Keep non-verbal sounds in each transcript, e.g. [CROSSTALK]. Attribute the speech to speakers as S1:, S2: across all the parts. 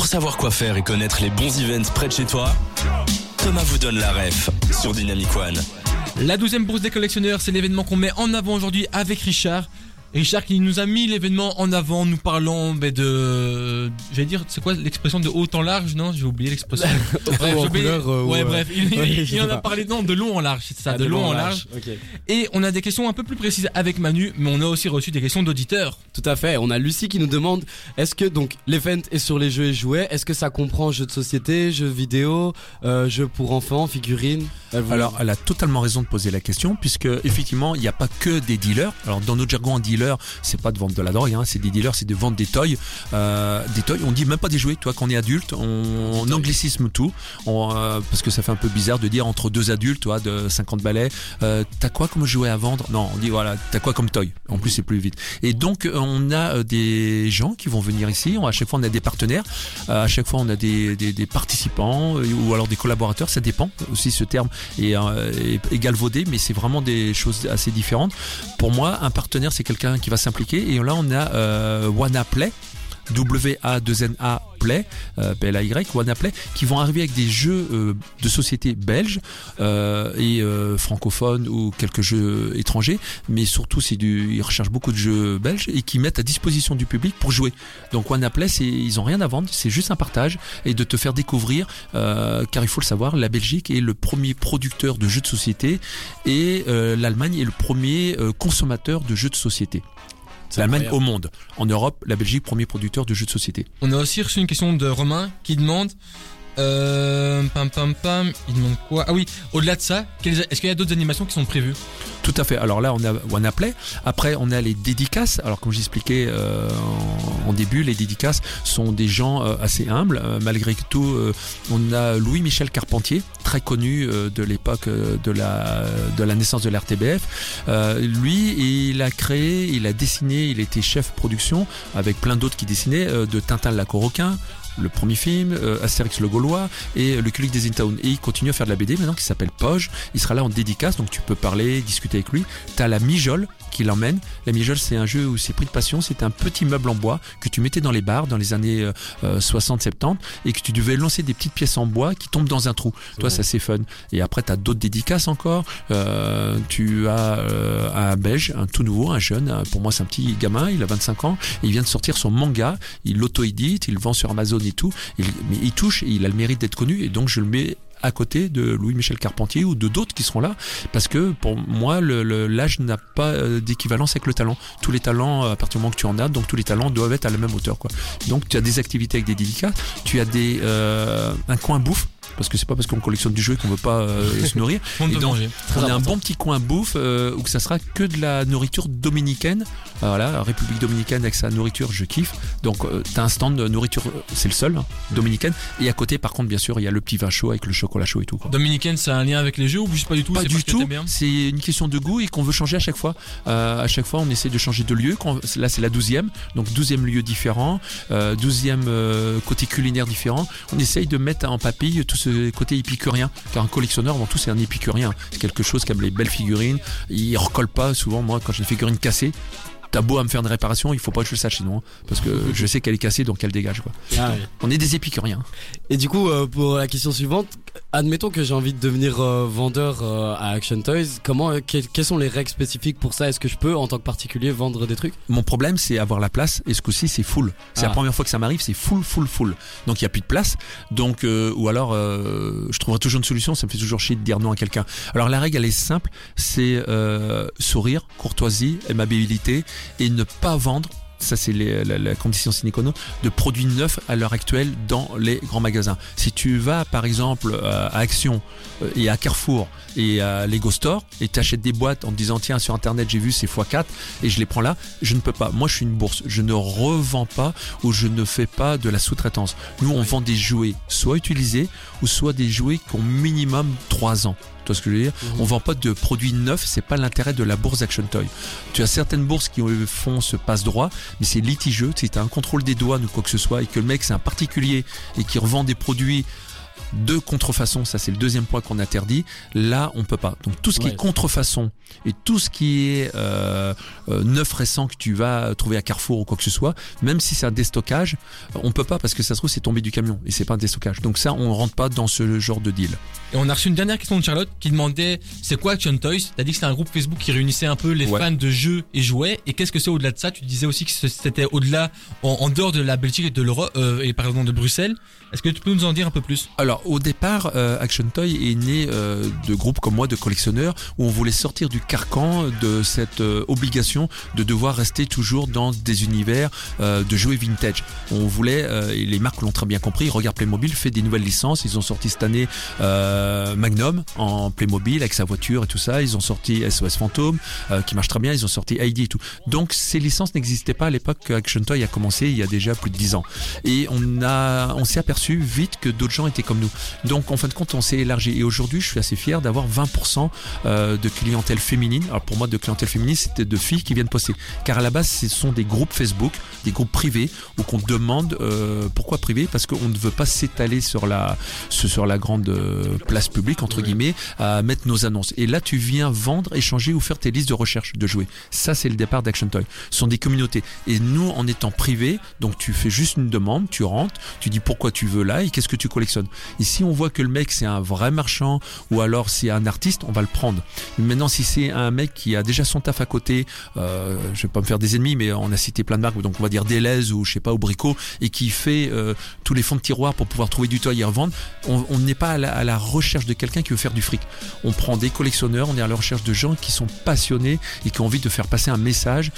S1: Pour savoir quoi faire et connaître les bons events près de chez toi, Thomas vous donne la ref sur Dynamic One.
S2: La douzième bourse des collectionneurs, c'est l'événement qu'on met en avant aujourd'hui avec Richard. Richard qui nous a mis l'événement en avant, nous parlant ben, de, j'allais dire, c'est quoi l'expression de haut en large Non, j'ai oublié l'expression. [LAUGHS] bref, oublié-
S3: couleur, euh,
S2: ouais,
S3: ou,
S2: bref, il, [LAUGHS]
S3: ouais,
S2: il-
S3: je
S2: il en a parlé non de long en large, c'est ça,
S3: Ah,
S2: de, long en large. Et on a des questions un peu plus précises avec Manu, mais on a aussi reçu des questions d'auditeurs.
S3: Tout à fait. On a Lucie qui nous demande est-ce que donc l'event est sur les jeux et jouets? Est-ce que ça comprend jeux de société, jeux vidéo, euh, jeux pour enfants, figurines? Elle vous-
S4: Alors, elle a totalement raison de poser la question, puisque effectivement, il n'y a pas que des dealers. Alors, dans notre jargon, un c'est pas de vendre de la drogue, hein, c'est des dealers, c'est de vendre des toys, euh, des toys. On dit même pas des jouets. Toi, quand on est adulte, on, on anglicisme tout, on, euh, parce que ça fait un peu bizarre de dire entre deux adultes, toi, de 50 balais, euh, t'as quoi comme jouet à vendre? Non, on dit voilà, t'as quoi comme toy? En plus, c'est plus vite. Et donc, on a des gens qui vont venir ici. On- À chaque fois, on a des partenaires. À chaque fois, on a des, des, des participants ou alors des collaborateurs. Ça dépend aussi ce terme est, est- est galvaudé, mais c'est vraiment des choses assez différentes. Pour moi, un partenaire, c'est quelqu'un qui va s'impliquer. Et là, on a euh, Wanna Play. W-A-2-N-A Play, euh, P-L-A-Y, qui vont arriver avec des jeux euh, de société belges euh, et francophones ou quelques jeux étrangers, mais surtout c'est du, ils recherchent beaucoup de jeux belges et qui mettent à disposition du public pour jouer. Donc Wanna Play, c'est, ils ont rien à vendre, c'est juste un partage et de te faire découvrir, car il faut le savoir, la Belgique est le premier producteur de jeux de société et l'Allemagne est le premier consommateur de jeux de société. C'est l'Allemagne au monde. En Europe, la Belgique, premier producteur de jeux de société.
S2: On a aussi reçu une question de Romain qui demande. Euh, pam pam pam, il demande quoi? Ah oui, au-delà de ça, est-ce qu'il y a d'autres animations qui sont prévues?
S4: Tout à fait. Alors là, on a Wanna Play. Après, on a les dédicaces. Alors, comme j'expliquais euh, en, début, les dédicaces sont des gens euh, assez humbles. Euh, malgré tout, on a Louis-Michel Carpentier, très connu de l'époque de la naissance de l'RTBF. Lui, il a créé, il a dessiné, il était chef production avec plein d'autres qui dessinaient de Tintin le Lacoroquin le premier film, euh, Astérix le Gaulois et le Culic des Intown. Et il continue à faire de la BD maintenant qui s'appelle Poge. Il sera là en dédicace, donc tu peux parler, discuter avec lui. T'as la Mijole qui l'emmène. La Mijole, c'est un jeu où c'est pris de passion. C'est un petit meuble en bois que tu mettais dans les bars dans les années euh, 60-70 et que tu devais lancer des petites pièces en bois qui tombent dans un trou. Toi, ça c'est fun. Et après, t'as d'autres dédicaces encore. Euh, tu as euh, un belge, un tout nouveau, un jeune. un- Pour moi, c'est un petit gamin. Il a 25 ans. Il vient de sortir son manga. Il l'auto-édite. Il le vend sur Amazon et tout. Il- mais il touche et il a le mérite d'être connu. Et donc, je le mets à côté de Louis-Michel Carpentier ou de d'autres qui seront là parce que pour moi le- le- l'âge n'a pas euh, d'équivalence avec le talent. Tous les talents à partir du moment que tu en as donc tous les talents doivent être à la même hauteur donc tu as des activités avec des dédicaces tu as des euh, un coin bouffe parce que c'est pas parce qu'on collectionne du jeu qu'on veut pas euh, [LAUGHS] se nourrir
S2: On
S4: Et donc,
S2: manger.
S4: on a un bon petit coin bouffe euh, où que ça sera que de la nourriture dominicaine. Euh, Voilà, République dominicaine avec sa nourriture, je kiffe. Donc euh, t'as un stand de nourriture, c'est le seul, hein, dominicaine. Et à côté, par contre, bien sûr, il y a le petit vin chaud avec le chocolat chaud et tout. Quoi.
S2: Dominicaine, a un lien avec les jeux ou juste pas du tout
S4: Pas
S2: c'est
S4: du tout. C'est une question de goût et qu'on veut changer à chaque fois. À chaque fois, on essaie de changer de lieu. Quand- Là, c'est la douzième, donc douzième lieu différent, douzième côté culinaire différent. On essaye de mettre en papille tout ce côté épicurien, car un collectionneur avant tout c'est un épicurien. C'est quelque chose qui aime les belles figurines. Il recolle pas souvent. Moi, quand j'ai une figurine cassée. T'as beau à me faire une réparation, il faut pas que je le sache sinon, hein, parce que je sais qu'elle est cassée, donc elle dégage. Quoi.
S3: Ah oui.
S4: On est des épicuriens.
S3: Et du coup, euh, pour la question suivante, admettons que j'ai envie de devenir euh, vendeur euh, à Action Toys. Comment, euh, que- quelles sont les règles spécifiques pour ça? Est-ce que je peux, en tant que particulier, vendre des trucs?
S4: Mon problème, c'est avoir la place. Et ce coup-ci, c'est full. C'est
S3: Ah.
S4: la première fois que ça m'arrive, c'est full, full, full. Donc il y a plus de place. Donc ou alors, je trouverai toujours une solution. Ça me fait toujours chier de dire non à quelqu'un. Alors la règle, elle est simple. C'est sourire, courtoisie, aimabilité et ne pas vendre. Ça, c'est la, condition sine qua non de produits neufs à l'heure actuelle dans les grands magasins. Si tu vas, par exemple, à à Action euh, et à Carrefour et à Lego Store et t'achètes des boîtes en te disant tiens sur internet j'ai vu c'est x4 et je les prends là, je ne peux pas. Moi je suis une bourse, je ne revends pas ou je ne fais pas de la sous-traitance. Nous on vend des jouets soit utilisés ou soit des jouets qui ont minimum 3 ans. Vois ce que je veux dire On vend pas de produits neufs, c'est pas l'intérêt de la bourse Action Toy. Tu as certaines bourses qui font ce passe droit, mais c'est litigieux. Si tu as un contrôle des douanes ou quoi que ce soit et que le mec c'est un particulier et qui revend des produits De contrefaçon, ça c'est le deuxième point qu'on interdit. Là, on peut pas. Donc tout ce qui
S3: Ouais.
S4: est contrefaçon et tout ce qui est euh, euh, neuf récent que tu vas trouver à Carrefour ou quoi que ce soit, même si c'est un déstockage, on peut pas parce que ça se trouve c'est tombé du camion et c'est pas un déstockage. Donc ça, on rentre pas dans ce genre de deal.
S2: Et on a reçu une dernière question de Charlotte qui demandait c'est quoi Action Toys? T'as dit que c'était un groupe Facebook qui réunissait un peu les
S4: Ouais.
S2: fans de jeux et jouets. Et qu'est-ce que c'est au-delà de ça? Tu disais aussi que c'était au-delà, en, en dehors de la Belgique et de l'Europe euh, et pardon de Bruxelles. Est-ce que tu peux nous en dire un peu plus?
S4: Alors au départ, euh, Action Toy est né euh, de groupes comme moi, de collectionneurs, où on voulait sortir du carcan de cette euh, obligation de devoir rester toujours dans des univers euh, de jouets vintage. On voulait, euh, et les marques l'ont très bien compris, Regarde Playmobil fait des nouvelles licences. Ils ont sorti cette année euh, Magnum en Playmobil avec sa voiture et tout ça. Ils ont sorti SOS Fantôme qui marche très bien. Ils ont sorti Heidi et tout. Donc ces licences n'existaient pas à l'époque que Action Toy a commencé il y a déjà plus de 10 ans. Et on a, on s'est aperçu vite que d'autres gens étaient comme nous. Donc en fin de compte, on s'est élargi. Et aujourd'hui, je suis assez fier d'avoir 20% euh, de clientèle féminine. Alors pour moi, de clientèle féminine, c'était de filles qui viennent poster. Car à la base, ce sont des groupes Facebook, des groupes privés, où qu'on demande euh, pourquoi privé Parce qu'on ne veut pas s'étaler sur la, sur la grande euh, place publique, entre guillemets, à mettre nos annonces. Et là, tu viens vendre, échanger ou faire tes listes de recherche de jouets. Ça, c'est le départ d'Action Toy. Ce sont des communautés. Et nous, en étant privé, donc tu fais juste une demande, tu rentres, tu dis pourquoi tu veux là et qu'est-ce que tu collectionnes. Et si on voit que le mec c'est un vrai marchand ou alors c'est un artiste, on va le prendre. Maintenant, si c'est un mec qui a déjà son taf à côté, euh, je vais pas me faire des ennemis, mais on a cité plein de marques, donc on va dire Deleuze ou je sais pas, ou Brico, et qui fait euh, tous les fonds de tiroir pour pouvoir trouver du toy et revendre, on n'est pas à la, recherche de quelqu'un qui veut faire du fric. On prend des collectionneurs, on est à la recherche de gens qui sont passionnés et qui ont envie de faire passer un message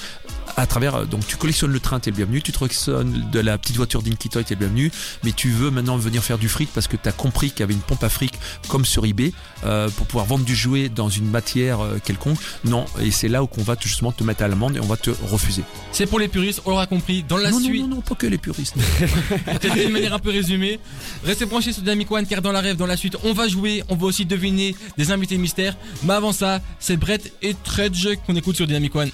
S4: à travers. euh, Donc tu collectionnes le train, t'es le bienvenu. Tu collectionnes de la petite voiture d'Inky Toy, t'es le bienvenu. Mais tu veux maintenant venir faire du fric parce que t'as compris qu'il y avait une pompe à fric comme sur eBay euh, pour pouvoir vendre du jouet dans une matière euh, quelconque. Non, et c'est là où qu'on va te- justement te mettre à l'amende et on va te refuser.
S2: C'est pour les puristes, on l'aura compris. Dans la
S4: non,
S2: suite,
S4: non, non, non, pas que les puristes. [LAUGHS]
S2: peut-être d'une manière un peu résumée. Restez branchés sur Dynamic One car dans la rêve, dans la suite, on va jouer, on va aussi deviner des invités mystères. Mais avant ça, c'est Brett et Tredge qu'on écoute sur Dynamic One.